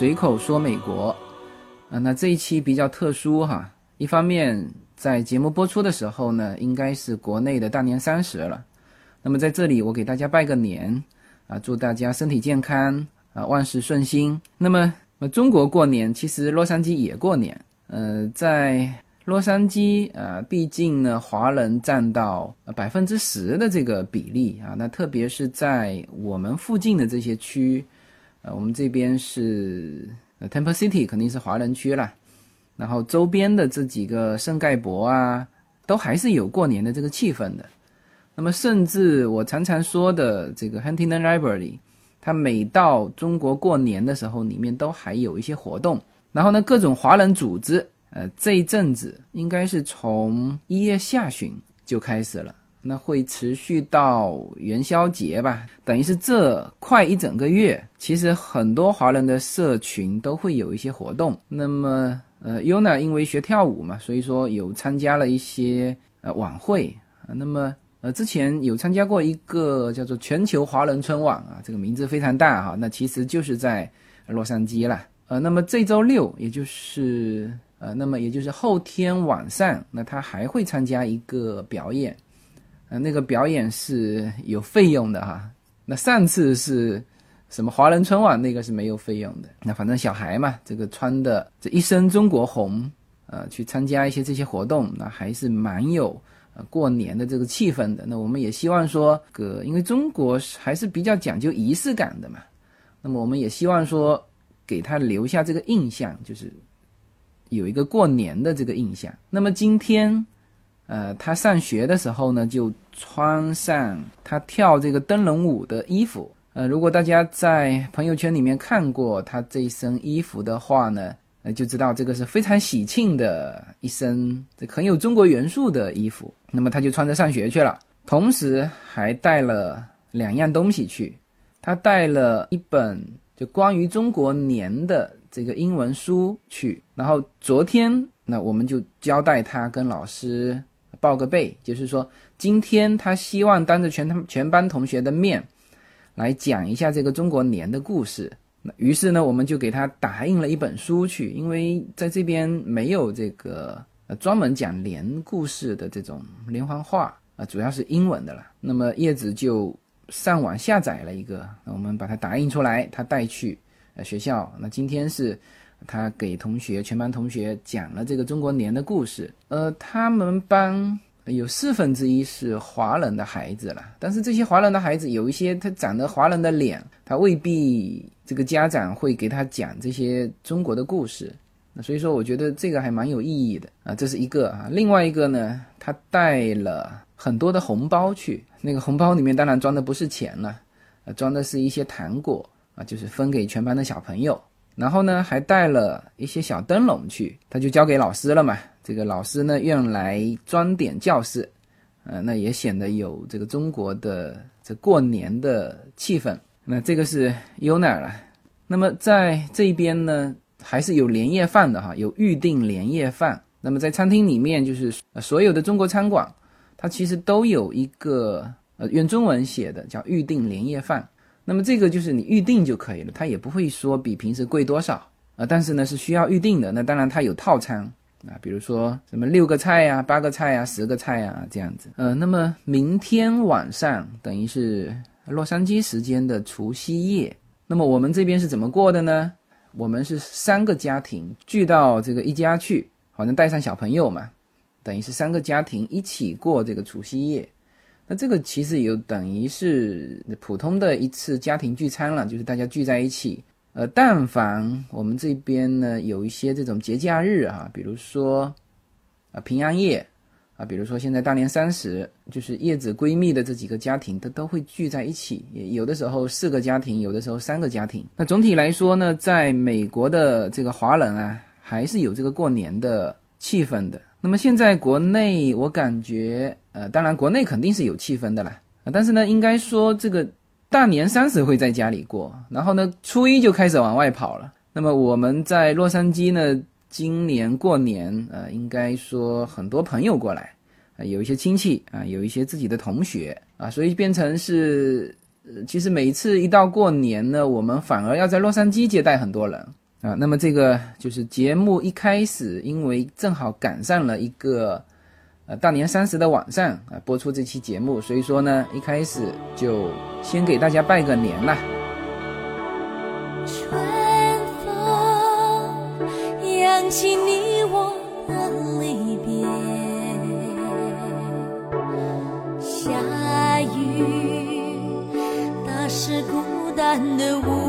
随口说美国，啊，那这一期比较特殊哈。一方面，在节目播出的时候呢，应该是国内的大年三十了。那么在这里，我给大家拜个年，啊，祝大家身体健康，啊，万事顺心。那么，呃，中国过年，其实洛杉矶也过年。呃，在洛杉矶，啊，毕竟呢，华人占到百分之十的这个比例啊，那特别是在我们附近的这些区。呃，我们这边是呃 Temple City，肯定是华人区了。然后周边的这几个圣盖博啊，都还是有过年的这个气氛的。那么，甚至我常常说的这个 Huntington Library，它每到中国过年的时候，里面都还有一些活动。然后呢，各种华人组织，呃，这一阵子应该是从一月下旬就开始了。那会持续到元宵节吧，等于是这快一整个月。其实很多华人的社群都会有一些活动。那么，呃，Yuna 因为学跳舞嘛，所以说有参加了一些呃晚会啊。那么，呃，之前有参加过一个叫做全球华人春晚啊，这个名字非常大哈。那其实就是在洛杉矶啦。呃，那么这周六，也就是呃，那么也就是后天晚上，那他还会参加一个表演。呃，那个表演是有费用的哈。那上次是什么华人春晚，那个是没有费用的。那反正小孩嘛，这个穿的这一身中国红，呃，去参加一些这些活动，那还是蛮有呃过年的这个气氛的。那我们也希望说，个因为中国还是比较讲究仪式感的嘛。那么我们也希望说，给他留下这个印象，就是有一个过年的这个印象。那么今天。呃，他上学的时候呢，就穿上他跳这个灯笼舞的衣服。呃，如果大家在朋友圈里面看过他这一身衣服的话呢，呃，就知道这个是非常喜庆的一身，这很有中国元素的衣服。那么他就穿着上学去了，同时还带了两样东西去。他带了一本就关于中国年的这个英文书去。然后昨天，那我们就交代他跟老师。报个备，就是说，今天他希望当着全他全班同学的面，来讲一下这个中国年的故事。那于是呢，我们就给他打印了一本书去，因为在这边没有这个专门讲年故事的这种连环画啊，主要是英文的了。那么叶子就上网下载了一个，我们把它打印出来，他带去呃学校。那今天是。他给同学，全班同学讲了这个中国年的故事。呃，他们班有四分之一是华人的孩子了，但是这些华人的孩子有一些他长得华人的脸，他未必这个家长会给他讲这些中国的故事。那所以说，我觉得这个还蛮有意义的啊，这是一个啊。另外一个呢，他带了很多的红包去，那个红包里面当然装的不是钱了，呃，装的是一些糖果啊，就是分给全班的小朋友。然后呢，还带了一些小灯笼去，他就交给老师了嘛。这个老师呢，用来装点教室，呃，那也显得有这个中国的这过年的气氛。那这个是优奶了。那么在这一边呢，还是有年夜饭的哈，有预定年夜饭。那么在餐厅里面，就是所有的中国餐馆，它其实都有一个呃用中文写的，叫预定年夜饭。那么这个就是你预定就可以了，它也不会说比平时贵多少啊，但是呢是需要预定的。那当然它有套餐啊，比如说什么六个菜呀、八个菜呀、十个菜呀这样子。呃，那么明天晚上等于是洛杉矶时间的除夕夜，那么我们这边是怎么过的呢？我们是三个家庭聚到这个一家去，好像带上小朋友嘛，等于是三个家庭一起过这个除夕夜。那这个其实有等于是普通的一次家庭聚餐了，就是大家聚在一起。呃，但凡我们这边呢有一些这种节假日啊，比如说啊平安夜啊，比如说现在大年三十，就是叶子闺蜜的这几个家庭，它都会聚在一起。有的时候四个家庭，有的时候三个家庭。那总体来说呢，在美国的这个华人啊，还是有这个过年的气氛的。那么现在国内，我感觉。呃，当然，国内肯定是有气氛的啦。但是呢，应该说这个大年三十会在家里过，然后呢，初一就开始往外跑了。那么我们在洛杉矶呢，今年过年，呃，应该说很多朋友过来，啊，有一些亲戚啊，有一些自己的同学啊，所以变成是呃，其实每一次一到过年呢，我们反而要在洛杉矶接待很多人啊。那么这个就是节目一开始，因为正好赶上了一个呃大年三十的晚上啊，播出这期节目，所以说呢，一开始就先给大家拜个年啦。春风扬起你我的离别，下雨打湿孤单的屋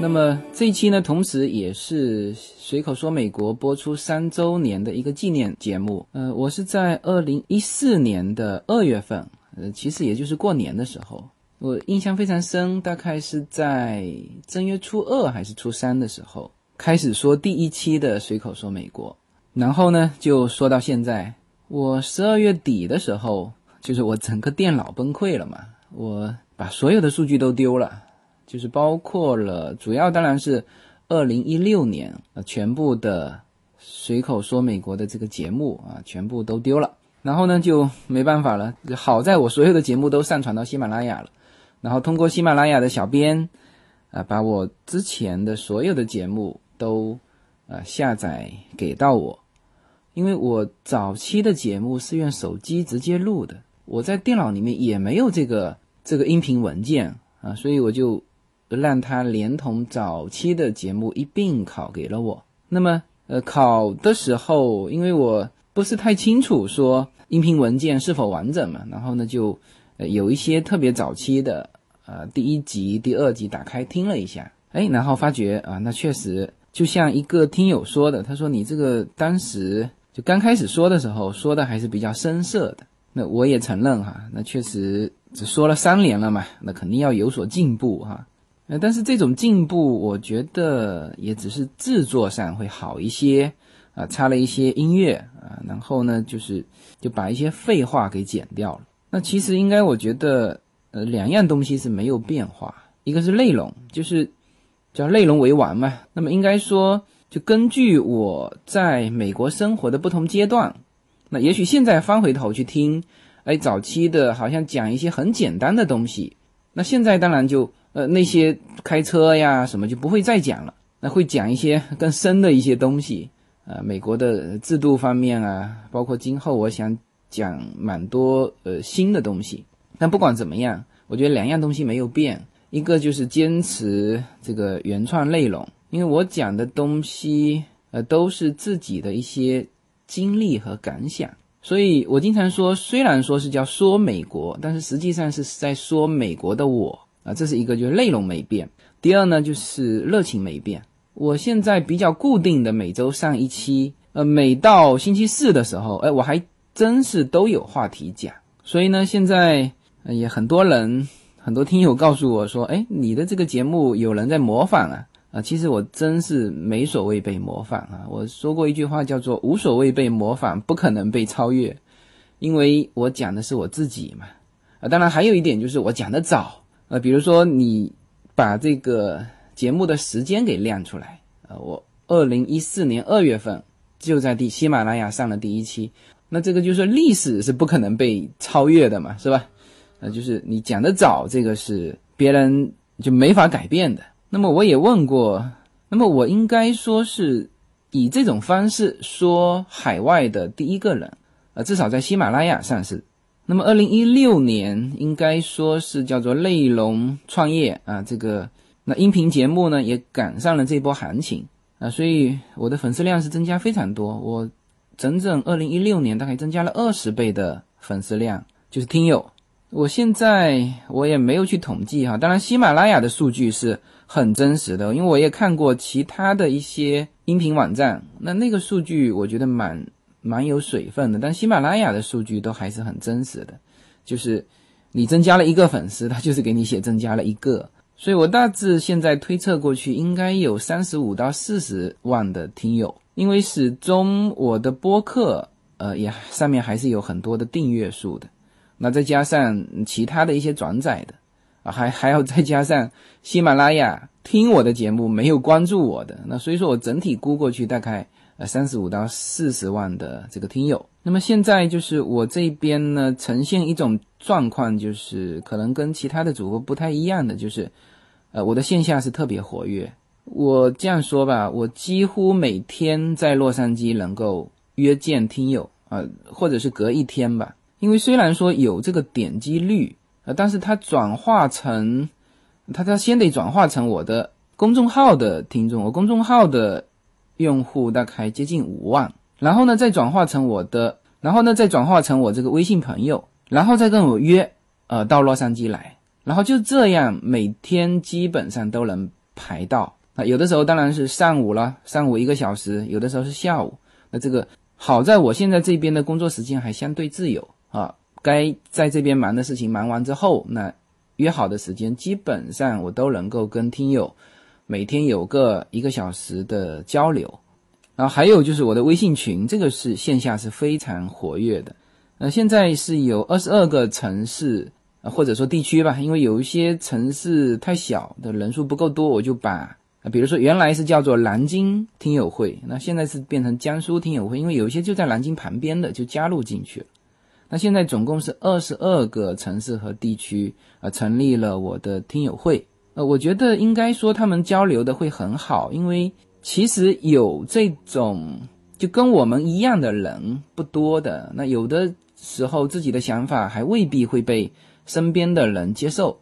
那么这一期呢，同时也是随口说美国播出三周年的一个纪念节目。呃，我是在二零一四年的二月份，呃，其实也就是过年的时候，我印象非常深，大概是在正月初二还是初三的时候，开始说第一期的随口说美国，然后呢，就说到现在。我十二月底的时候，就是我整个电脑崩溃了嘛，我把所有的数据都丢了。就是包括了，主要当然是二零一六年啊全部的随口说美国的这个节目啊，全部都丢了。然后呢就没办法了，好在我所有的节目都上传到喜马拉雅了，然后通过喜马拉雅的小编啊，把我之前的所有的节目都啊下载给到我，因为我早期的节目是用手机直接录的，我在电脑里面也没有这个这个音频文件啊，所以我就。让他连同早期的节目一并拷给了我。那么，呃，拷的时候，因为我不是太清楚说音频文件是否完整嘛，然后呢，就呃有一些特别早期的，呃，第一集、第二集打开听了一下，哎，然后发觉啊，那确实就像一个听友说的，他说你这个当时就刚开始说的时候说的还是比较生涩的。那我也承认哈，那确实只说了三年了嘛，那肯定要有所进步哈。呃，但是这种进步，我觉得也只是制作上会好一些，啊，插了一些音乐啊，然后呢，就是就把一些废话给剪掉了。那其实应该，我觉得，呃，两样东西是没有变化，一个是内容，就是叫内容为王嘛。那么应该说，就根据我在美国生活的不同阶段，那也许现在翻回头去听，哎，早期的好像讲一些很简单的东西，那现在当然就。呃，那些开车呀什么就不会再讲了，那会讲一些更深的一些东西，呃，美国的制度方面啊，包括今后我想讲蛮多呃新的东西。但不管怎么样，我觉得两样东西没有变，一个就是坚持这个原创内容，因为我讲的东西呃都是自己的一些经历和感想，所以我经常说，虽然说是叫说美国，但是实际上是在说美国的我。啊，这是一个，就是内容没变。第二呢，就是热情没变。我现在比较固定的每周上一期，呃，每到星期四的时候，哎，我还真是都有话题讲。所以呢，现在也很多人，很多听友告诉我说，哎，你的这个节目有人在模仿啊，啊，其实我真是没所谓被模仿啊。我说过一句话叫做无所谓被模仿，不可能被超越，因为我讲的是我自己嘛。啊，当然还有一点就是我讲的早。呃，比如说你把这个节目的时间给亮出来，呃，我二零一四年二月份就在第喜马拉雅上了第一期，那这个就是历史是不可能被超越的嘛，是吧？呃，就是你讲的早，这个是别人就没法改变的。那么我也问过，那么我应该说是以这种方式说海外的第一个人，呃，至少在喜马拉雅上是。那么，二零一六年应该说是叫做内容创业啊，这个那音频节目呢也赶上了这波行情啊，所以我的粉丝量是增加非常多。我整整二零一六年大概增加了二十倍的粉丝量，就是听友。我现在我也没有去统计哈，当然喜马拉雅的数据是很真实的，因为我也看过其他的一些音频网站，那那个数据我觉得蛮。蛮有水分的，但喜马拉雅的数据都还是很真实的，就是你增加了一个粉丝，他就是给你写增加了一个，所以我大致现在推测过去，应该有三十五到四十万的听友，因为始终我的播客呃，也上面还是有很多的订阅数的。那再加上其他的一些转载的啊，还 还要再加上喜马拉雅听我的节目没有关注我的，那所以说我整体估过去大概呃三十五到四十万的这个听友。那么现在就是我这边呢呈现一种状况，就是可能跟其他的主播不太一样的，就是呃我的线下是特别活跃。我这样说吧，我几乎每天在洛杉矶能够约见听友啊，或者是隔一天吧。因为虽然说有这个点击率，呃，但是它转化成，它它先得转化成我的公众号的听众，我公众号的用户大概接近五万，然后呢再转化成我的，然后呢再转化成我这个微信朋友，然后再跟我约，呃，到洛杉矶来，然后就这样每天基本上都能排到，啊，有的时候当然是上午了，上午一个小时，有的时候是下午，那这个好在我现在这边的工作时间还相对自由。啊，该在这边忙的事情忙完之后，那约好的时间基本上我都能够跟听友每天有个一个小时的交流。然后还有就是我的微信群，这个是线下是非常活跃的。呃，现在是有二十二个城市或者说地区吧，因为有一些城市太小的人数不够多，我就把比如说原来是叫做南京听友会，那现在是变成江苏听友会，因为有一些就在南京旁边的就加入进去了。那现在总共是二十二个城市和地区，呃，成立了我的听友会。呃，我觉得应该说他们交流的会很好，因为其实有这种就跟我们一样的人不多的。那有的时候自己的想法还未必会被身边的人接受，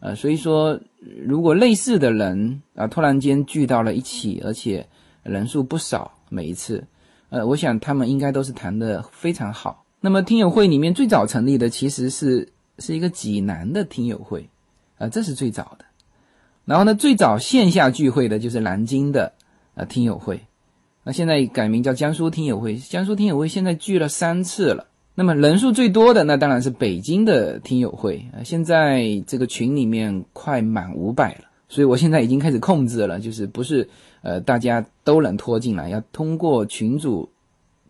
呃，所以说如果类似的人啊突然间聚到了一起，而且人数不少，每一次，呃，我想他们应该都是谈的非常好。那么听友会里面最早成立的其实是是一个济南的听友会，啊，这是最早的。然后呢，最早线下聚会的就是南京的呃听友会，那现在改名叫江苏听友会。江苏听友会现在聚了三次了。那么人数最多的那当然是北京的听友会啊，现在这个群里面快满五百了。所以我现在已经开始控制了，就是不是呃大家都能拖进来，要通过群主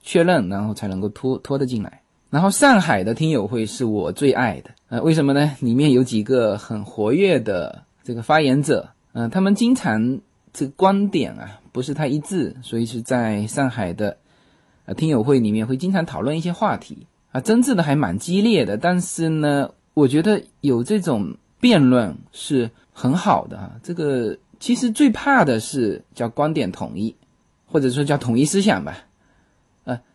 确认，然后才能够拖拖得进来。然后上海的听友会是我最爱的，呃，为什么呢？里面有几个很活跃的这个发言者，嗯，他们经常这个观点啊不是太一致，所以是在上海的呃听友会里面会经常讨论一些话题啊，争执的还蛮激烈的。但是呢，我觉得有这种辩论是很好的啊。这个其实最怕的是叫观点统一，或者说叫统一思想吧。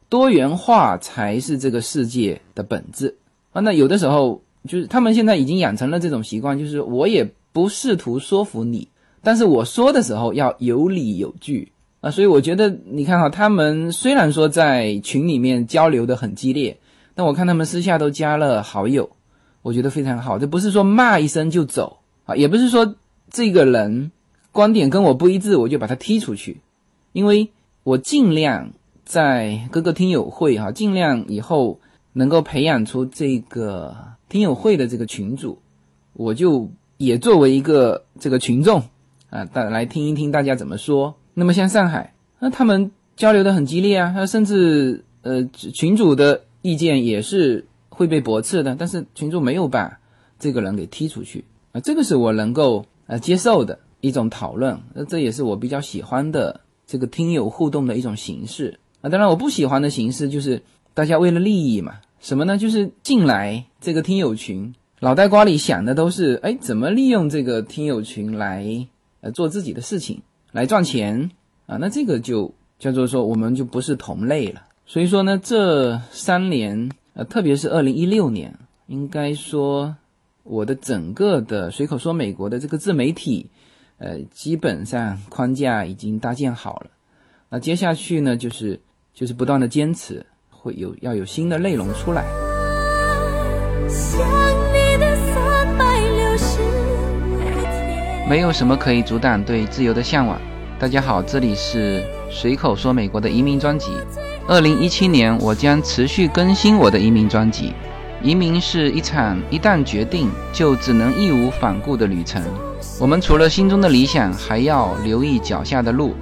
多元化才是这个世界的本质啊！那有的时候就是他们现在已经养成了这种习惯，就是我也不试图说服你，但是我说的时候要有理有据啊！所以我觉得你看哈，他们虽然说在群里面交流的很激烈，但我看他们私下都加了好友，我觉得非常好。这不是说骂一声就走啊，也不是说这个人观点跟我不一致我就把他踢出去，因为我尽量。在各个听友会哈，尽量以后能够培养出这个听友会的这个群主，我就也作为一个这个群众啊，大来听一听大家怎么说。那么像上海，那他们交流的很激烈啊，他甚至呃群主的意见也是会被驳斥的，但是群主没有把这个人给踢出去啊，这个是我能够呃接受的一种讨论，那这也是我比较喜欢的这个听友互动的一种形式。啊，当然我不喜欢的形式就是大家为了利益嘛，什么呢？就是进来这个听友群，脑袋瓜里想的都是，哎，怎么利用这个听友群来呃做自己的事情，来赚钱啊？那这个就叫做说我们就不是同类了。所以说呢，这三年呃，特别是二零一六年，应该说我的整个的随口说美国的这个自媒体，呃，基本上框架已经搭建好了。那接下去呢，就是。就是不断的坚持，会有要有新的内容出来。没有什么可以阻挡对自由的向往。大家好，这里是随口说美国的移民专辑。二零一七年，我将持续更新我的移民专辑。移民是一场一旦决定就只能义无反顾的旅程。我们除了心中的理想，还要留意脚下的路。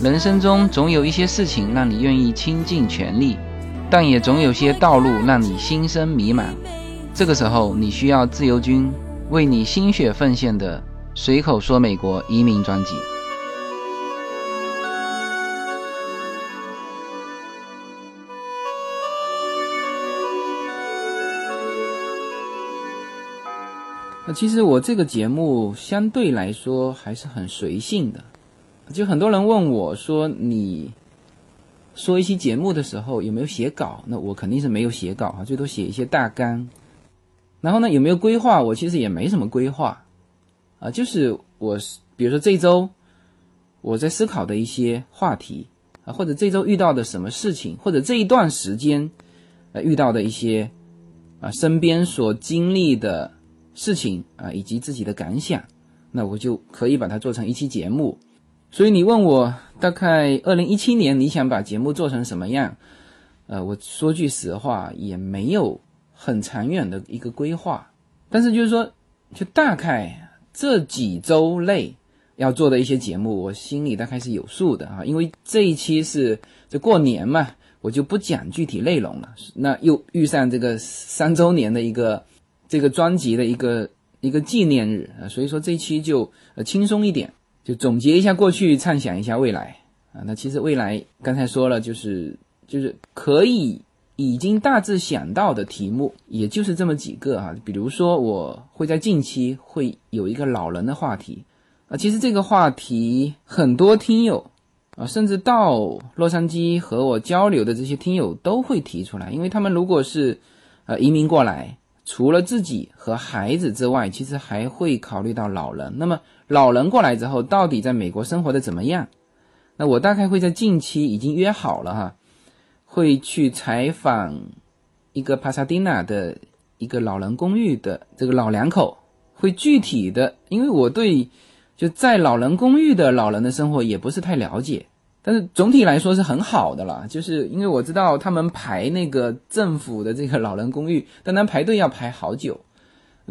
人生中总有一些事情让你愿意倾尽全力，但也总有些道路让你心生迷茫。这个时候，你需要自由军为你心血奉献的《随口说美国移民》专辑。那其实我这个节目相对来说还是很随性的，就很多人问我说：“你说一期节目的时候有没有写稿？”那我肯定是没有写稿啊，最多写一些大纲。然后呢，有没有规划？我其实也没什么规划啊，就是我比如说这周我在思考的一些话题啊，或者这周遇到的什么事情，或者这一段时间呃遇到的一些啊身边所经历的。事情啊，以及自己的感想，那我就可以把它做成一期节目。所以你问我大概二零一七年你想把节目做成什么样？呃，我说句实话，也没有很长远的一个规划。但是就是说，就大概这几周内要做的一些节目，我心里大概是有数的啊。因为这一期是这过年嘛，我就不讲具体内容了。那又遇上这个三周年的一个。这个专辑的一个一个纪念日啊，所以说这期就呃轻松一点，就总结一下过去，畅想一下未来啊。那其实未来刚才说了，就是就是可以已经大致想到的题目，也就是这么几个啊。比如说我会在近期会有一个老人的话题啊，其实这个话题很多听友啊，甚至到洛杉矶和我交流的这些听友都会提出来，因为他们如果是呃移民过来。除了自己和孩子之外，其实还会考虑到老人。那么老人过来之后，到底在美国生活的怎么样？那我大概会在近期已经约好了哈，会去采访一个帕萨迪纳的一个老人公寓的这个老两口，会具体的，因为我对就在老人公寓的老人的生活也不是太了解。但是总体来说是很好的了，就是因为我知道他们排那个政府的这个老人公寓，单单排队要排好久，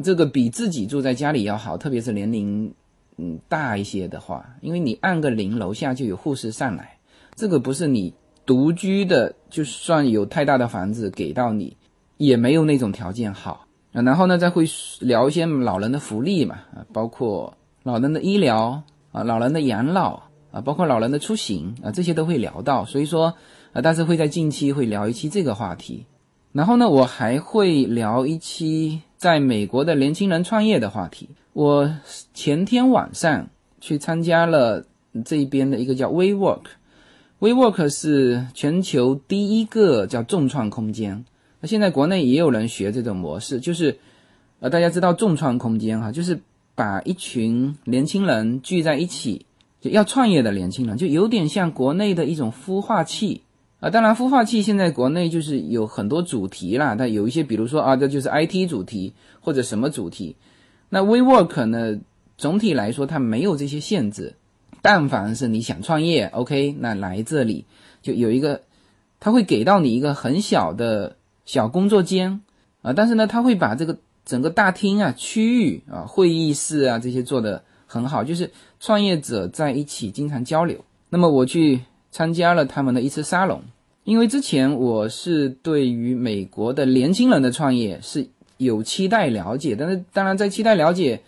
这个比自己住在家里要好，特别是年龄嗯大一些的话，因为你按个铃，楼下就有护士上来，这个不是你独居的，就算有太大的房子给到你，也没有那种条件好啊。然后呢，再会聊一些老人的福利嘛，啊，包括老人的医疗啊，老人的养老。啊，包括老人的出行啊，这些都会聊到，所以说，啊，但是会在近期会聊一期这个话题，然后呢，我还会聊一期在美国的年轻人创业的话题。我前天晚上去参加了这边的一个叫 WeWork WeWork 是全球第一个叫众创空间。那现在国内也有人学这种模式，就是呃，大家知道众创空间哈，就是把一群年轻人聚在一起。就要创业的年轻人，就有点像国内的一种孵化器啊。当然，孵化器现在国内就是有很多主题啦。它有一些，比如说啊，这就是 IT 主题或者什么主题。那 WeWork 呢，总体来说它没有这些限制。但凡是你想创业，OK，那来这里就有一个，他会给到你一个很小的小工作间啊。但是呢，他会把这个整个大厅啊、区域啊、会议室啊这些做的。很好，就是创业者在一起经常交流。那么我去参加了他们的一次沙龙，因为之前我是对于美国的年轻人的创业是有期待了解，但是当然在期待了解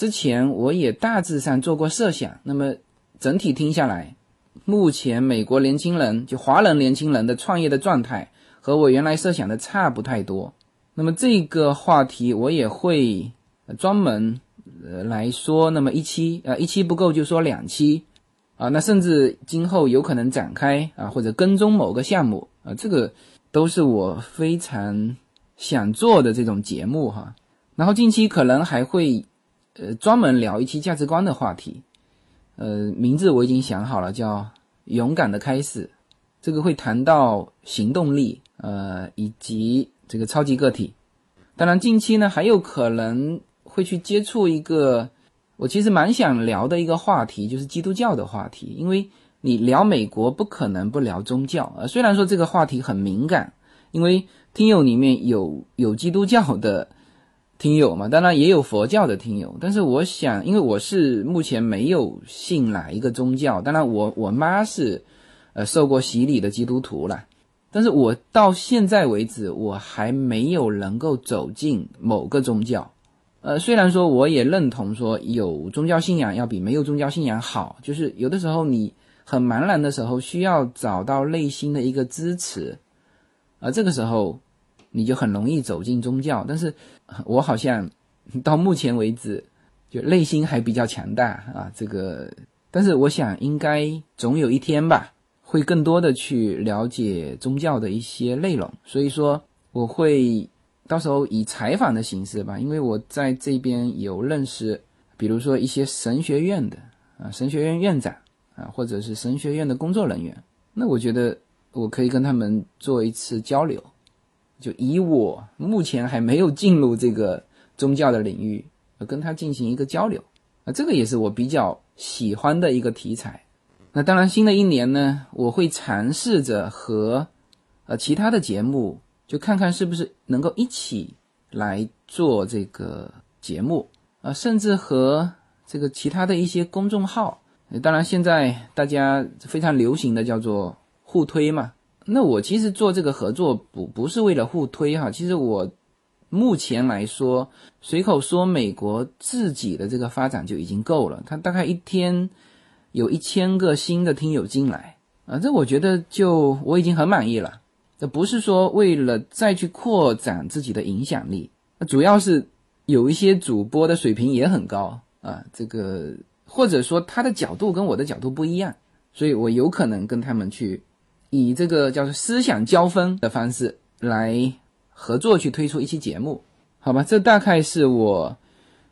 之前，我也大致上做过设想。那么整体听下来，目前美国年轻人就华人年轻人的创业的状态和我原来设想的差不太多。那么这个话题我也会专门。呃来说，那么一期啊，一期不够就说两期，啊，那甚至今后有可能展开啊，或者跟踪某个项目啊，这个都是我非常想做的这种节目哈。然后近期可能还会呃专门聊一期价值观的话题，呃，名字我已经想好了，叫勇敢的开始，这个会谈到行动力呃以及这个超级个体。当然近期呢还有可能。会去接触一个我其实蛮想聊的一个话题，就是基督教的话题。因为你聊美国不可能不聊宗教啊。虽然说这个话题很敏感，因为听友里面有有基督教的听友嘛，当然也有佛教的听友。但是我想，因为我是目前没有信哪一个宗教，当然我我妈是呃受过洗礼的基督徒了。但是我到现在为止，我还没有能够走进某个宗教。呃，虽然说我也认同说有宗教信仰要比没有宗教信仰好，就是有的时候你很茫然的时候，需要找到内心的一个支持，而这个时候你就很容易走进宗教。但是我好像到目前为止，就内心还比较强大啊。这个，但是我想应该总有一天吧，会更多的去了解宗教的一些内容。所以说我会。到时候以采访的形式吧，因为我在这边有认识，比如说一些神学院的啊，神学院院长啊，或者是神学院的工作人员，那我觉得我可以跟他们做一次交流，就以我目前还没有进入这个宗教的领域，跟他进行一个交流啊，这个也是我比较喜欢的一个题材。那当然，新的一年呢，我会尝试着和呃其他的节目。就看看是不是能够一起来做这个节目啊，甚至和这个其他的一些公众号，当然现在大家非常流行的叫做互推嘛。那我其实做这个合作不不是为了互推哈，其实我目前来说随口说美国自己的这个发展就已经够了，它大概一天有一千个新的听友进来啊，这我觉得就我已经很满意了。这不是说为了再去扩展自己的影响力，那主要是有一些主播的水平也很高啊，这个或者说他的角度跟我的角度不一样，所以我有可能跟他们去以这个叫做思想交锋的方式来合作去推出一期节目，好吧？这大概是我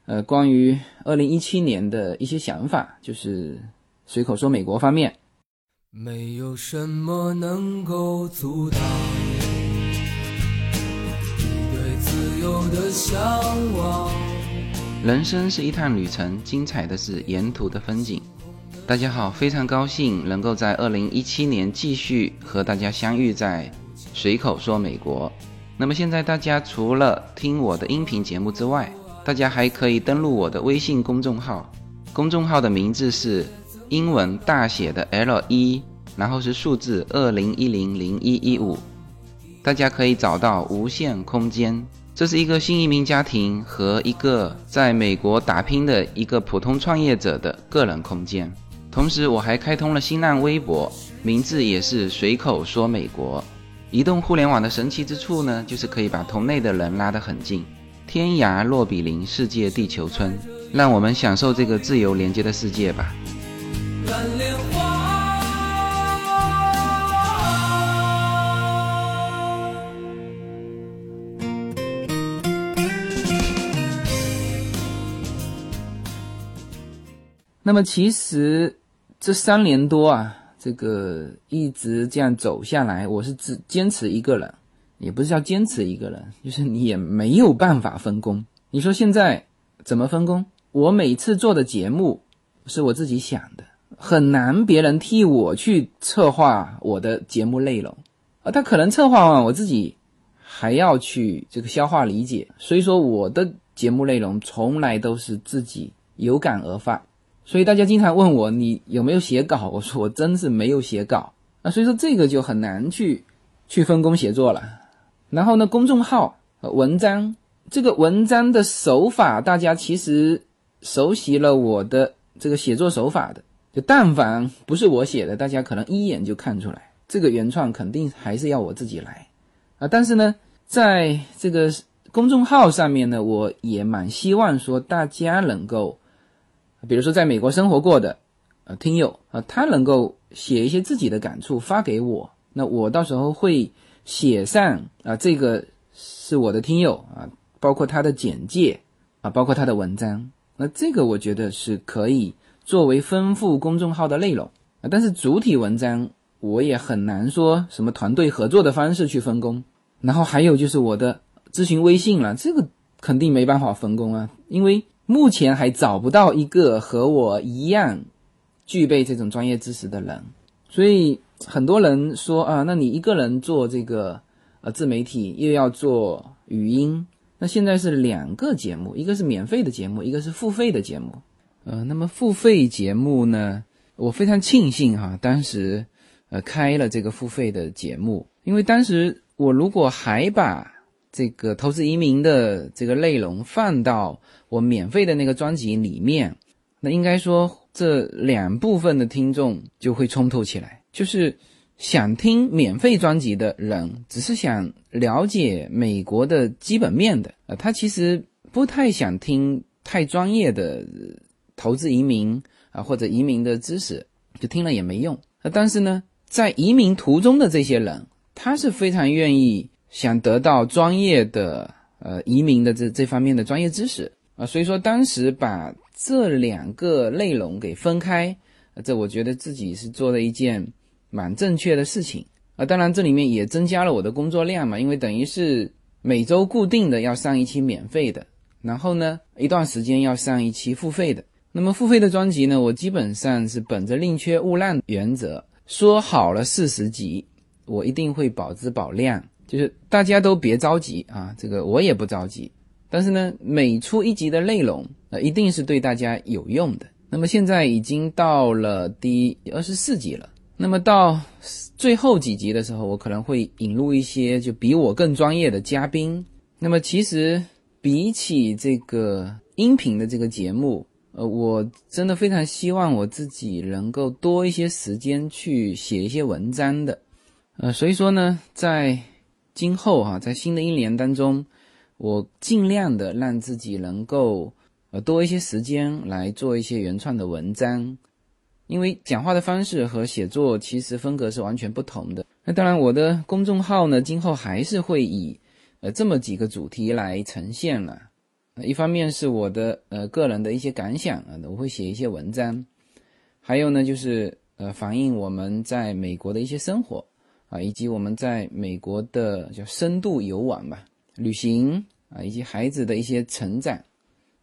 呃关于二零一七年的一些想法，就是随口说美国方面。没有什么能够阻挡你对自由的向往。人生是一趟旅程，精彩的是沿途的风景。大家好，非常高兴能够在二零一七年继续和大家相遇在随口说美国。那么现在大家除了听我的音频节目之外，大家还可以登录我的微信公众号，公众号的名字是。英文大写的 L 一，然后是数字二零一零零一一五，大家可以找到无限空间。这是一个新移民家庭和一个在美国打拼的一个普通创业者的个人空间。同时，我还开通了新浪微博，名字也是随口说美国。移动互联网的神奇之处呢，就是可以把同类的人拉得很近，天涯若比邻，世界地球村。让我们享受这个自由连接的世界吧。那么其实这三年多啊，这个一直这样走下来，我是只坚持一个人，也不是叫坚持一个人，就是你也没有办法分工。你说现在怎么分工？我每次做的节目是我自己想的。很难别人替我去策划我的节目内容啊，他可能策划完我自己还要去这个消化理解，所以说我的节目内容从来都是自己有感而发。所以大家经常问我你有没有写稿，我说我真是没有写稿啊，所以说这个就很难去去分工写作了。然后呢，公众号文章这个文章的手法，大家其实熟悉了我的这个写作手法的。就但凡不是我写的，大家可能一眼就看出来，这个原创肯定还是要我自己来啊。但是呢，在这个公众号上面呢，我也蛮希望说大家能够，比如说在美国生活过的呃听友啊，他能够写一些自己的感触发给我，那我到时候会写上啊，这个是我的听友啊，包括他的简介啊，包括他的文章，那这个我觉得是可以。作为丰富公众号的内容啊，但是主体文章我也很难说什么团队合作的方式去分工。然后还有就是我的咨询微信了，这个肯定没办法分工啊，因为目前还找不到一个和我一样具备这种专业知识的人。所以很多人说啊，那你一个人做这个呃自媒体，又要做语音，那现在是两个节目，一个是免费的节目，一个是付费的节目。呃，那么付费节目呢？我非常庆幸哈，当时呃开了这个付费的节目，因为当时我如果还把这个投资移民的这个内容放到我免费的那个专辑里面，那应该说这两部分的听众就会冲突起来，就是想听免费专辑的人，只是想了解美国的基本面的，呃，他其实不太想听太专业的投资移民啊或者移民的知识，就听了也没用。但是呢，在移民途中的这些人，他是非常愿意。想得到专业的呃移民的这这方面的专业知识啊，所以说当时把这两个内容给分开，这我觉得自己是做了一件蛮正确的事情啊。当然这里面也增加了我的工作量嘛，因为等于是每周固定的要上一期免费的，然后呢一段时间要上一期付费的。那么付费的专辑呢，我基本上是本着宁缺毋滥原则，说好了四十集，我一定会保质保量。就是大家都别着急啊，这个我也不着急。但是呢，每出一集的内容，呃，一定是对大家有用的。那么现在已经到了第二十四集了。那么到最后几集的时候，我可能会引入一些就比我更专业的嘉宾。那么其实比起这个音频的这个节目，呃，我真的非常希望我自己能够多一些时间去写一些文章的。呃，所以说呢，在今后哈，在新的一年当中，我尽量的让自己能够呃多一些时间来做一些原创的文章，因为讲话的方式和写作其实风格是完全不同的。那当然，我的公众号呢，今后还是会以呃这么几个主题来呈现了。一方面是我的呃个人的一些感想啊，我会写一些文章，还有呢就是呃反映我们在美国的一些生活。啊，以及我们在美国的叫深度游玩吧，旅行啊，以及孩子的一些成长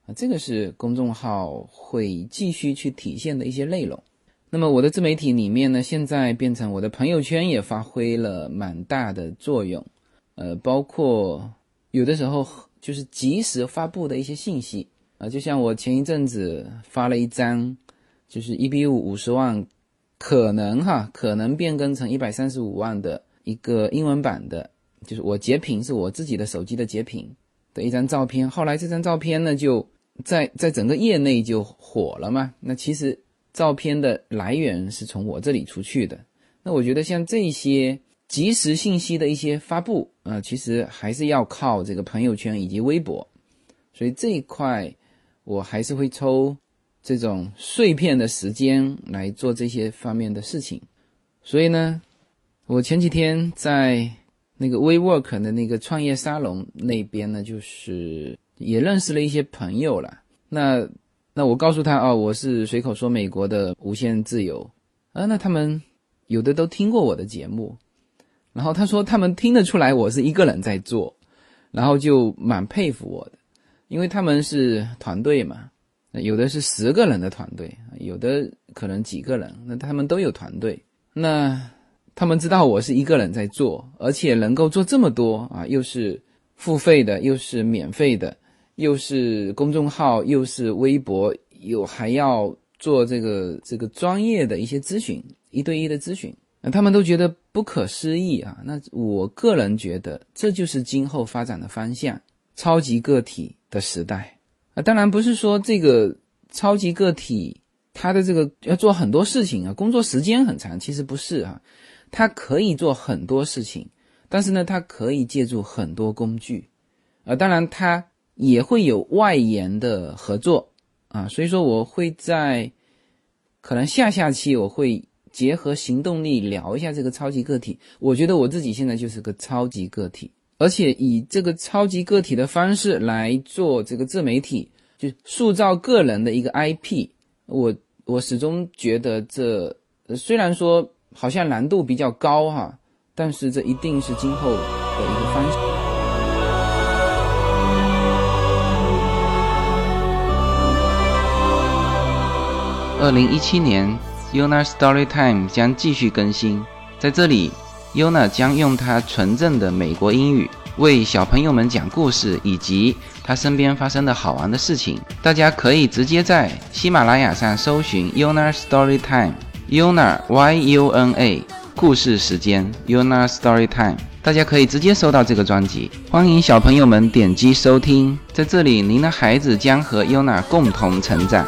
啊，这个是公众号会继续去体现的一些内容。那么我的自媒体里面呢，现在变成我的朋友圈也发挥了蛮大的作用，呃，包括有的时候就是及时发布的一些信息啊，就像我前一阵子发了一张，就是一比五五十万。可能哈，可能变更成一百三十五万的一个英文版的，就是我截屏是我自己的手机的截屏的一张照片。后来这张照片呢，就在在整个业内就火了嘛。那其实照片的来源是从我这里出去的。那我觉得像这些即时信息的一些发布啊，其实还是要靠这个朋友圈以及微博。所以这一块我还是会抽。这种碎片的时间来做这些方面的事情，所以呢，我前几天在那个 WeWork 的那个创业沙龙那边呢，就是也认识了一些朋友了。那那我告诉他哦，我是随口说美国的无限自由啊。那他们有的都听过我的节目，然后他说他们听得出来我是一个人在做，然后就蛮佩服我的，因为他们是团队嘛。有的是十个人的团队，有的可能几个人，那他们都有团队。那他们知道我是一个人在做，而且能够做这么多啊，又是付费的，又是免费的，又是公众号，又是微博，有还要做这个这个专业的一些咨询，一对一的咨询，那他们都觉得不可思议啊。那我个人觉得，这就是今后发展的方向，超级个体的时代。啊，当然不是说这个超级个体他的这个要做很多事情啊，工作时间很长，其实不是啊，他可以做很多事情，但是呢，他可以借助很多工具，啊，当然他也会有外延的合作啊，所以说我会在可能下下期我会结合行动力聊一下这个超级个体，我觉得我自己现在就是个超级个体。而且以这个超级个体的方式来做这个自媒体，就塑造个人的一个 IP，我我始终觉得这虽然说好像难度比较高哈，但是这一定是今后的一个方向。二零一七年，Yuna Story Time 将继续更新，在这里。Yuna 将用他纯正的美国英语为小朋友们讲故事，以及他身边发生的好玩的事情。大家可以直接在喜马拉雅上搜寻 Yuna Story Time Yuna Y U N A 故事时间 Yuna Story Time，大家可以直接收到这个专辑。欢迎小朋友们点击收听，在这里，您的孩子将和 Yuna 共同成长。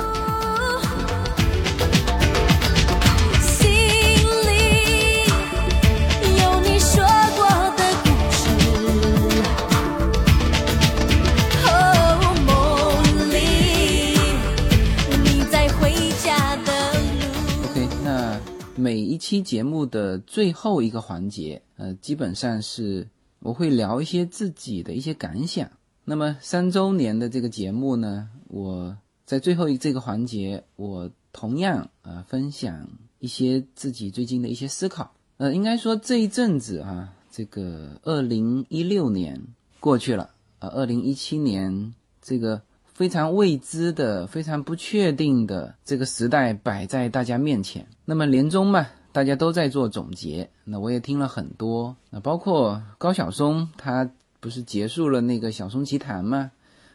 期节目的最后一个环节，呃，基本上是我会聊一些自己的一些感想。那么三周年的这个节目呢，我在最后一这个环节，我同样呃分享一些自己最近的一些思考。呃，应该说这一阵子啊，这个二零一六年过去了，呃，二零一七年这个非常未知的、非常不确定的这个时代摆在大家面前。那么年终嘛，大家都在做总结，那我也听了很多，那包括高晓松，他不是结束了那个小松奇谈吗？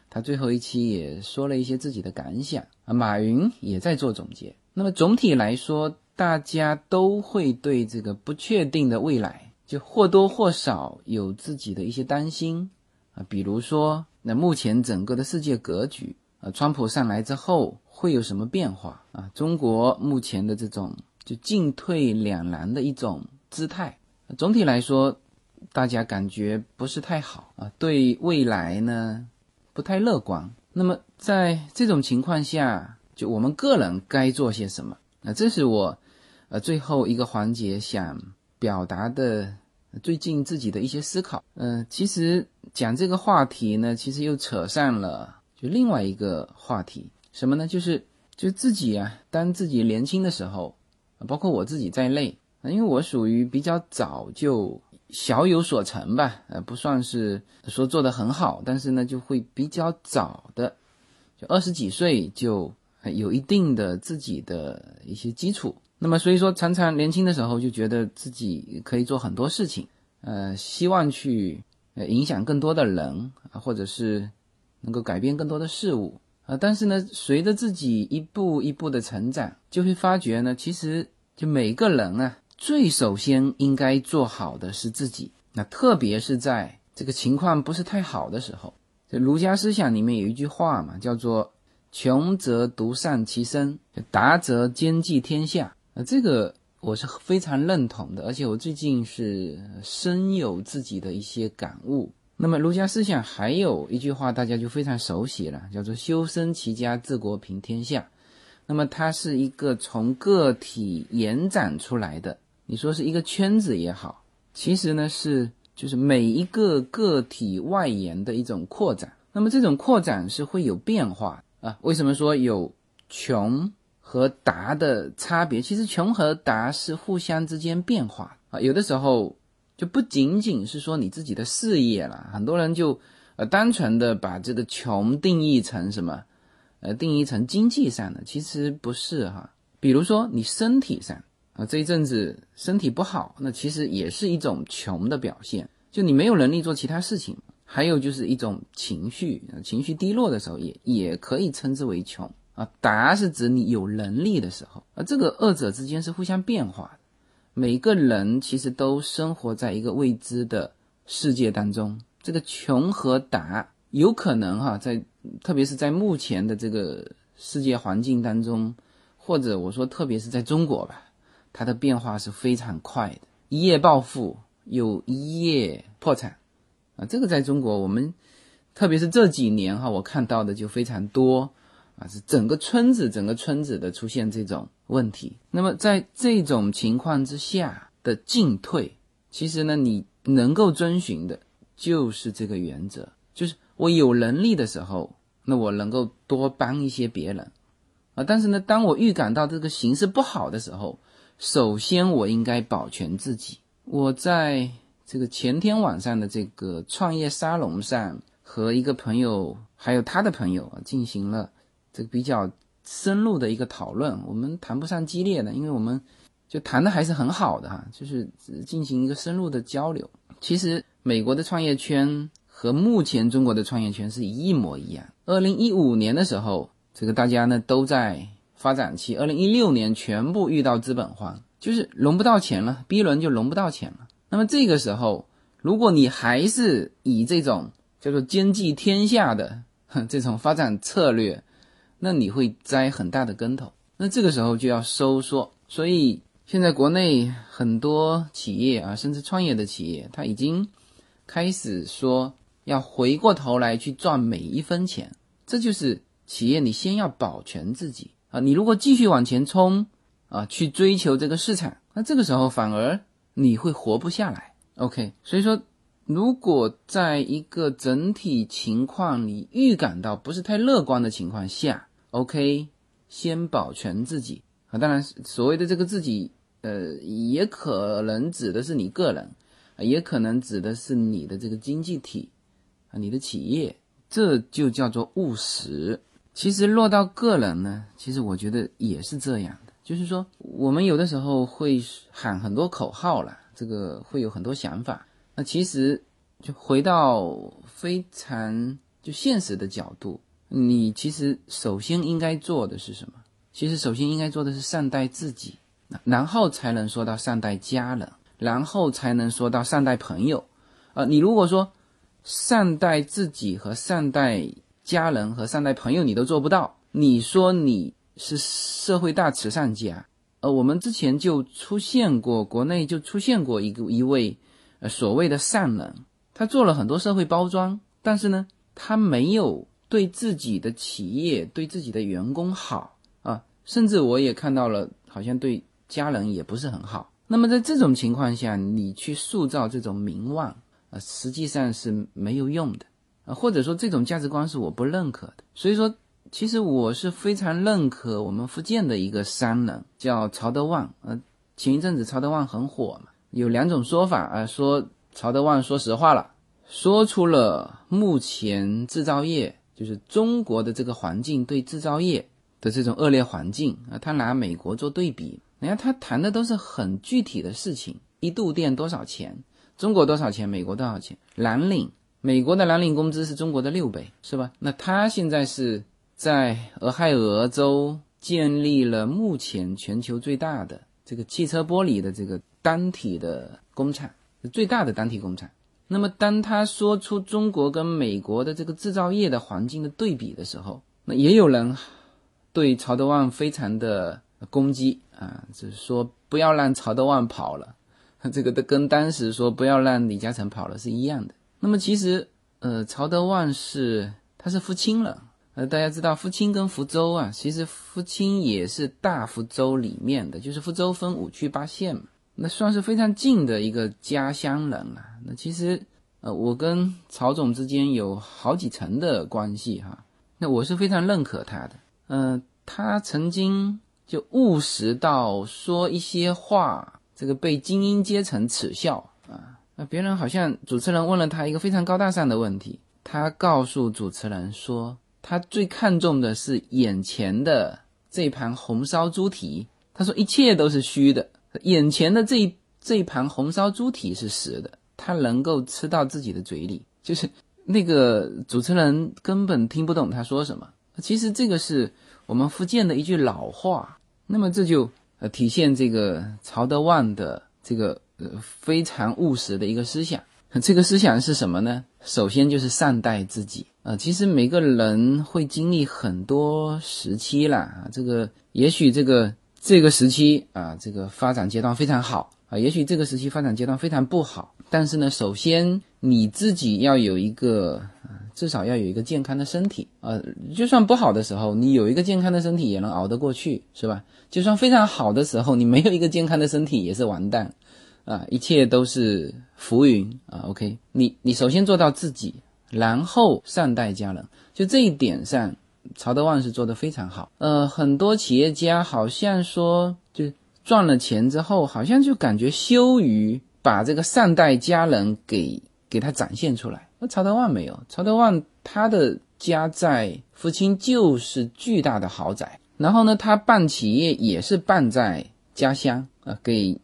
他最后一期也说了一些自己的感想啊，马云也在做总结。那么总体来说，大家都会对这个不确定的未来，就或多或少有自己的一些担心啊，比如说，那目前整个的世界格局啊，川普上来之后会有什么变化啊？中国目前的这种就进退两难的一种姿态，总体来说，大家感觉不是太好啊，对未来呢不太乐观。那么在这种情况下，就我们个人该做些什么？那这是我呃最后一个环节想表达的最近自己的一些思考。呃，其实讲这个话题呢，其实又扯上了就另外一个话题，什么呢？就是就自己啊，当自己年轻的时候，包括我自己在内，因为我属于比较早就小有所成吧，呃，不算是说做得很好，但是呢，就会比较早的，就二十几岁就有一定的自己的一些基础。那么所以说，常常年轻的时候就觉得自己可以做很多事情，呃，希望去呃影响更多的人啊，或者是能够改变更多的事物啊。但是呢，随着自己一步一步的成长，就会发觉呢，其实就每个人啊，最首先应该做好的是自己。那特别是在这个情况不是太好的时候，这儒家思想里面有一句话嘛，叫做“穷则独善其身，达则兼济天下”。呃，这个我是非常认同的，而且我最近是深有自己的一些感悟。那么儒家思想还有一句话，大家就非常熟悉了，叫做“修身齐家治国平天下”。那么它是一个从个体延展出来的，你说是一个圈子也好，其实呢是就是每一个个体外延的一种扩展。那么这种扩展是会有变化啊？为什么说有穷？和达的差别，其实穷和达是互相之间变化啊。有的时候就不仅仅是说你自己的事业了，很多人就呃单纯的把这个穷定义成什么，呃定义成经济上的，其实不是哈。比如说你身体上啊，这一阵子身体不好，那其实也是一种穷的表现，就你没有能力做其他事情。还有就是一种情绪，情绪低落的时候，也也可以称之为穷。啊，达是指你有能力的时候，而这个二者之间是互相变化的。每个人其实都生活在一个未知的世界当中。这个穷和达有可能哈，在特别是在目前的这个世界环境当中，或者我说特别是在中国吧，它的变化是非常快的，一夜暴富又一夜破产啊。这个在中国我们特别是这几年哈，我看到的就非常多。啊，是整个村子，整个村子的出现这种问题。那么在这种情况之下的进退，其实呢，你能够遵循的就是这个原则，就是我有能力的时候，那我能够多帮一些别人啊。但是呢，当我预感到这个形势不好的时候，首先我应该保全自己。我在这个前天晚上的这个创业沙龙上，和一个朋友还有他的朋友进行了。这个比较深入的一个讨论，我们谈不上激烈的，因为我们就谈的还是很好的哈，就是进行一个深入的交流。其实美国的创业圈和目前中国的创业圈是一模一样。二零一五年的时候，这个大家呢都在发展期；二零一六年全部遇到资本荒，就是融不到钱了，B 轮就融不到钱了。那么这个时候，如果你还是以这种叫做兼济天下的这种发展策略，那你会栽很大的跟头。那这个时候就要收缩。所以现在国内很多企业啊，甚至创业的企业，他已经开始说要回过头来去赚每一分钱。这就是企业，你先要保全自己啊！你如果继续往前冲啊，去追求这个市场，那这个时候反而你会活不下来。OK，所以说，如果在一个整体情况你预感到不是太乐观的情况下，OK，先保全自己啊。当然，所谓的这个自己，呃，也可能指的是你个人，也可能指的是你的这个经济体，你的企业。这就叫做务实。其实落到个人呢，其实我觉得也是这样的。就是说，我们有的时候会喊很多口号了，这个会有很多想法。那其实就回到非常就现实的角度，你其实首先应该做的是什么？其实首先应该做的是善待自己，然后才能说到善待家人，然后才能说到善待朋友。啊，你如果说。善待自己和善待家人和善待朋友，你都做不到。你说你是社会大慈善家，呃，我们之前就出现过，国内就出现过一个一位，呃，所谓的善人，他做了很多社会包装，但是呢，他没有对自己的企业、对自己的员工好啊，甚至我也看到了，好像对家人也不是很好。那么在这种情况下，你去塑造这种名望。啊，实际上是没有用的啊，或者说这种价值观是我不认可的。所以说，其实我是非常认可我们福建的一个商人，叫曹德旺。呃，前一阵子曹德旺很火嘛，有两种说法啊，说曹德旺说实话了，说出了目前制造业就是中国的这个环境对制造业的这种恶劣环境啊，他拿美国做对比，你看他谈的都是很具体的事情，一度电多少钱？中国多少钱？美国多少钱？蓝领，美国的蓝领工资是中国的六倍，是吧？那他现在是在俄亥俄州建立了目前全球最大的这个汽车玻璃的这个单体的工厂，最大的单体工厂。那么当他说出中国跟美国的这个制造业的环境的对比的时候，那也有人对曹德旺非常的攻击啊，就是说不要让曹德旺跑了。这个的跟当时说不要让李嘉诚跑了是一样的。那么其实，呃，曹德旺是他是福清了。呃，大家知道福清跟福州啊，其实福清也是大福州里面的，就是福州分五区八县嘛，那算是非常近的一个家乡人了。那其实，呃，我跟曹总之间有好几层的关系哈。那我是非常认可他的。嗯，他曾经就务实到说一些话。这个被精英阶层耻笑啊！那别人好像主持人问了他一个非常高大上的问题，他告诉主持人说，他最看重的是眼前的这盘红烧猪蹄。他说一切都是虚的，眼前的这这盘红烧猪蹄是实的，他能够吃到自己的嘴里。就是那个主持人根本听不懂他说什么。其实这个是我们福建的一句老话。那么这就。呃，体现这个曹德旺的这个呃非常务实的一个思想。这个思想是什么呢？首先就是善待自己啊。其实每个人会经历很多时期啦啊，这个也许这个这个时期啊，这个发展阶段非常好啊，也许这个时期发展阶段非常不好。但是呢，首先你自己要有一个。至少要有一个健康的身体啊，就算不好的时候，你有一个健康的身体也能熬得过去，是吧？就算非常好的时候，你没有一个健康的身体也是完蛋，啊，一切都是浮云啊。OK，你你首先做到自己，然后善待家人，就这一点上，曹德旺是做得非常好。呃，很多企业家好像说，就赚了钱之后，好像就感觉羞于把这个善待家人给给他展现出来。曹德旺没有，曹德旺他的家在福清就是巨大的豪宅，然后呢，他办企业也是办在家乡啊，给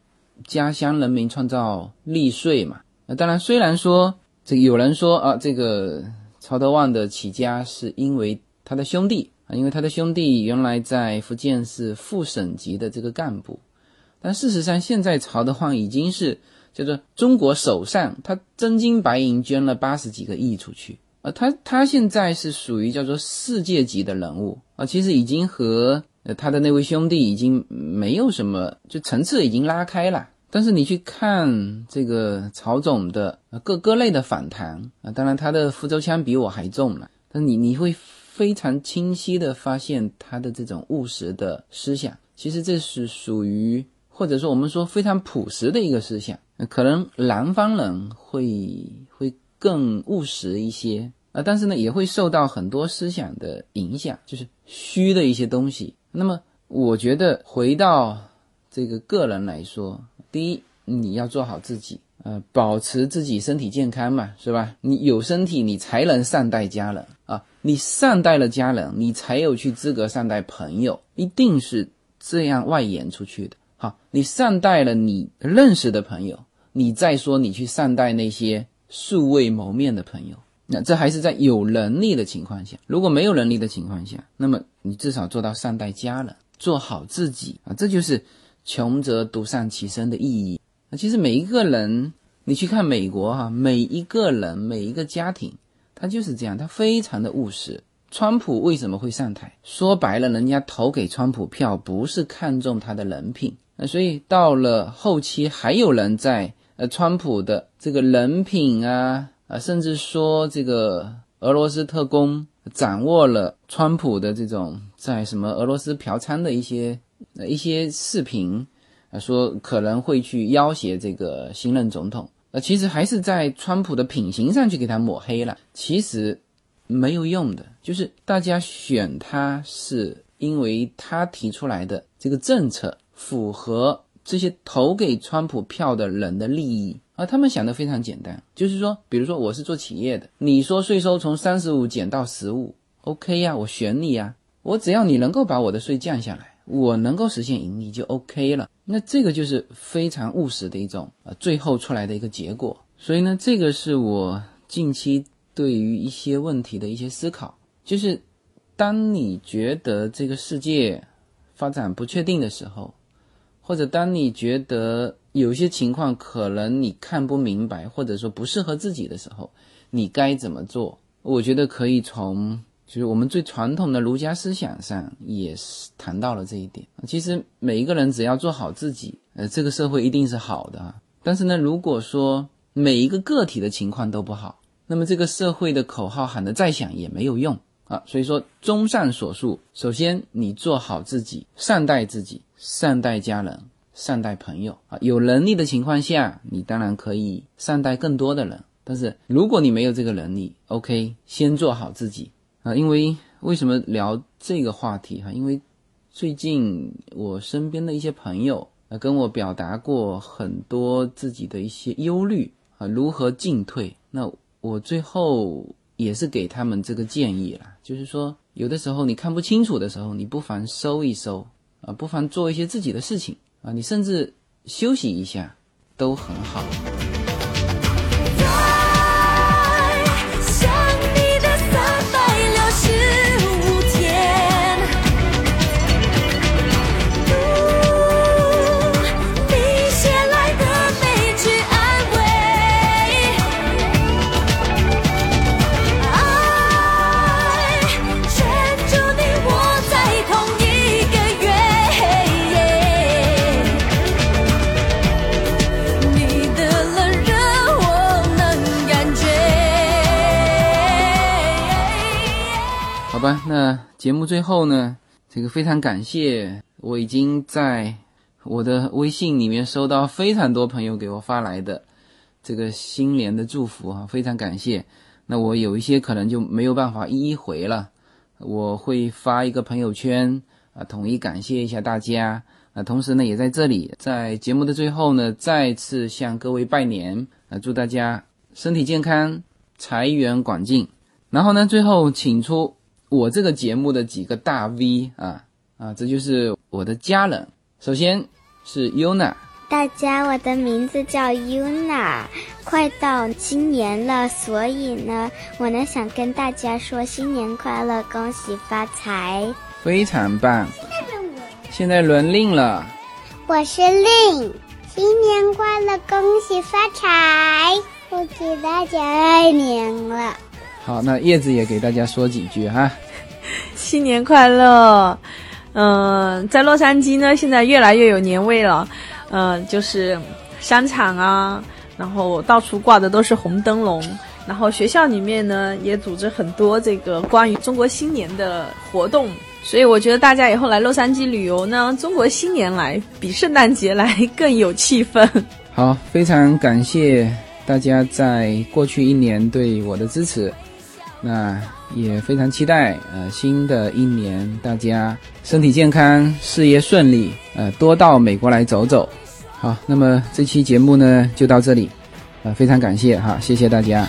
家乡人民创造利税嘛。那当然，虽然说这有人说啊，这个曹德旺的起家是因为他的兄弟啊，因为他的兄弟原来在福建是副省级的这个干部，但事实上，现在曹德旺已经是叫做中国首善，他真金白银捐了八十几个亿出去。啊，他他现在是属于叫做世界级的人物。啊，其实已经和呃他的那位兄弟已经没有什么，就层次已经拉开了。但是你去看这个曹总的各各类的访谈啊，当然他的福州腔比我还重了，但你你会非常清晰的发现他的这种务实的思想，其实这是属于或者说我们说非常朴实的一个思想，可能南方人会会更务实一些啊，但是呢也会受到很多思想的影响，就是虚的一些东西。那么我觉得回到这个个人来说。第一，你要做好自己，呃，保持自己身体健康嘛，是吧？你有身体，你才能善待家人啊！你善待了家人，你才有去资格善待朋友，一定是这样外延出去的。好，你善待了你认识的朋友，你再说你去善待那些素未谋面的朋友，那这还是在有能力的情况下。如果没有能力的情况下，那么你至少做到善待家人，做好自己啊，这就是。穷则独善其身的意义那其实每一个人，你去看美国哈，每一个人每一个家庭，他就是这样，他非常的务实。川普为什么会上台？说白了，人家投给川普票不是看中他的人品，那所以到了后期还有人在呃川普的这个人品啊啊，甚至说这个俄罗斯特工掌握了川普的这种在什么俄罗斯嫖娼的一些。一些视频啊，说可能会去要挟这个新任总统，呃，其实还是在川普的品行上去给他抹黑了，其实没有用的，就是大家选他是因为他提出来的这个政策符合这些投给川普票的人的利益啊，他们想的非常简单，就是说，比如说我是做企业的，你说税收从三十五减到十五，OK 呀，我选你呀，我只要你能够把我的税降下来。我能够实现盈利就 OK 了，那这个就是非常务实的一种呃最后出来的一个结果。所以呢，这个是我近期对于一些问题的一些思考，就是当你觉得这个世界发展不确定的时候，或者当你觉得有些情况可能你看不明白，或者说不适合自己的时候，你该怎么做？我觉得可以从。就是我们最传统的儒家思想上也是谈到了这一点。其实每一个人只要做好自己，呃，这个社会一定是好的。但是呢，如果说每一个个体的情况都不好，那么这个社会的口号喊得再响也没有用啊。所以说，综上所述，首先你做好自己，善待自己，善待家人，善待朋友啊。有能力的情况下，你当然可以善待更多的人。但是如果你没有这个能力，OK，先做好自己。啊，因为为什么聊这个话题哈？因为最近我身边的一些朋友啊，跟我表达过很多自己的一些忧虑啊，如何进退？那我最后也是给他们这个建议了，就是说，有的时候你看不清楚的时候，你不妨收一收不妨做一些自己的事情啊，你甚至休息一下都很好。那节目最后呢，这个非常感谢，我已经在我的微信里面收到非常多朋友给我发来的这个新年的祝福啊，非常感谢。那我有一些可能就没有办法一一回了，我会发一个朋友圈啊，统一感谢一下大家啊。同时呢，也在这里在节目的最后呢，再次向各位拜年啊，祝大家身体健康，财源广进。然后呢，最后请出。我这个节目的几个大 V 啊啊，这就是我的家人。首先是 Yuna，大家，我的名字叫 Yuna。快到新年了，所以呢，我呢想跟大家说新年快乐，恭喜发财。非常棒。现在轮令了。我是令，新年快乐，恭喜发财！我给大家拜年了。好，那叶子也给大家说几句哈。新年快乐！嗯、在洛杉矶呢，现在越来越有年味了。嗯、就是商场啊，然后到处挂的都是红灯笼，然后学校里面呢也组织很多这个关于中国新年的活动。所以我觉得大家以后来洛杉矶旅游呢，中国新年来比圣诞节来更有气氛。好，非常感谢大家在过去一年对我的支持，那也非常期待呃新的一年大家身体健康，事业顺利，呃多到美国来走走。好，那么这期节目呢就到这里，呃非常感谢哈，谢谢大家。